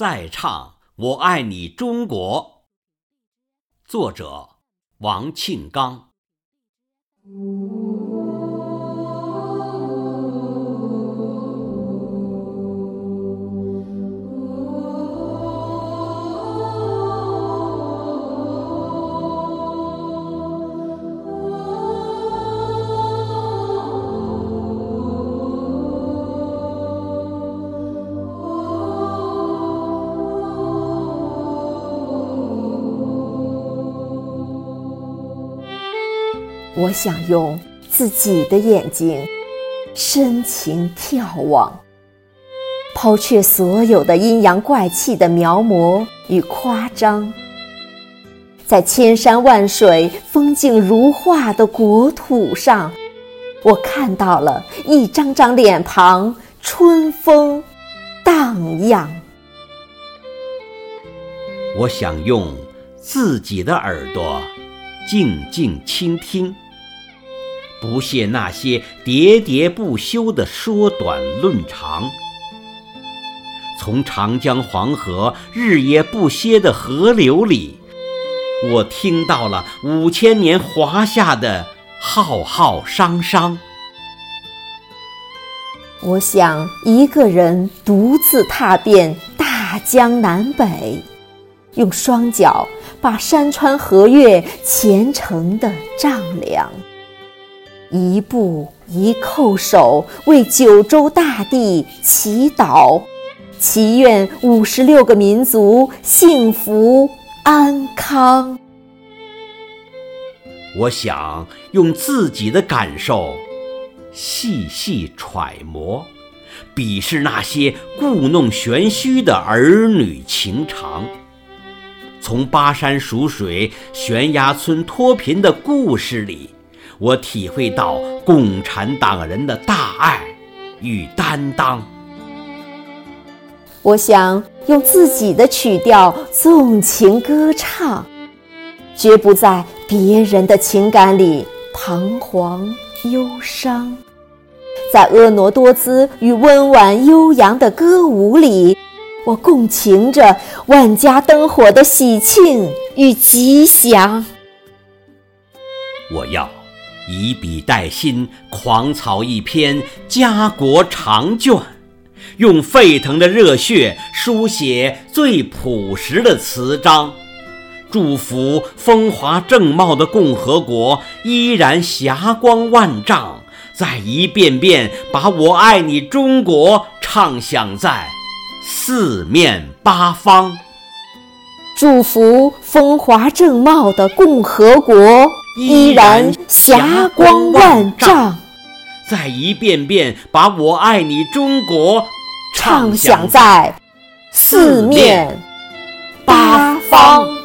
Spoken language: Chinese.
再唱《我爱你中国》，作者王庆刚。我想用自己的眼睛深情眺望，抛却所有的阴阳怪气的描摹与夸张，在千山万水、风景如画的国土上，我看到了一张张脸庞，春风荡漾。我想用自己的耳朵。静静倾听，不屑那些喋喋不休的说短论长。从长江黄河日夜不歇的河流里，我听到了五千年华夏的浩浩汤汤。我想一个人独自踏遍大江南北。用双脚把山川河岳虔诚地丈量，一步一叩首为九州大地祈祷，祈愿五十六个民族幸福安康。我想用自己的感受细细揣摩，鄙视那些故弄玄虚的儿女情长。从巴山蜀水、悬崖村脱贫的故事里，我体会到共产党人的大爱与担当。我想用自己的曲调纵情歌唱，绝不在别人的情感里彷徨忧伤，在婀娜多姿与温婉悠扬的歌舞里。我共情着万家灯火的喜庆与吉祥。我要以笔代心，狂草一篇家国长卷，用沸腾的热血书写最朴实的词章，祝福风华正茂的共和国依然霞光万丈，再一遍遍把我爱你中国唱响在。四面八方，祝福风华正茂的共和国依然霞光万丈。再一遍遍把我爱你中国唱响在四面八方。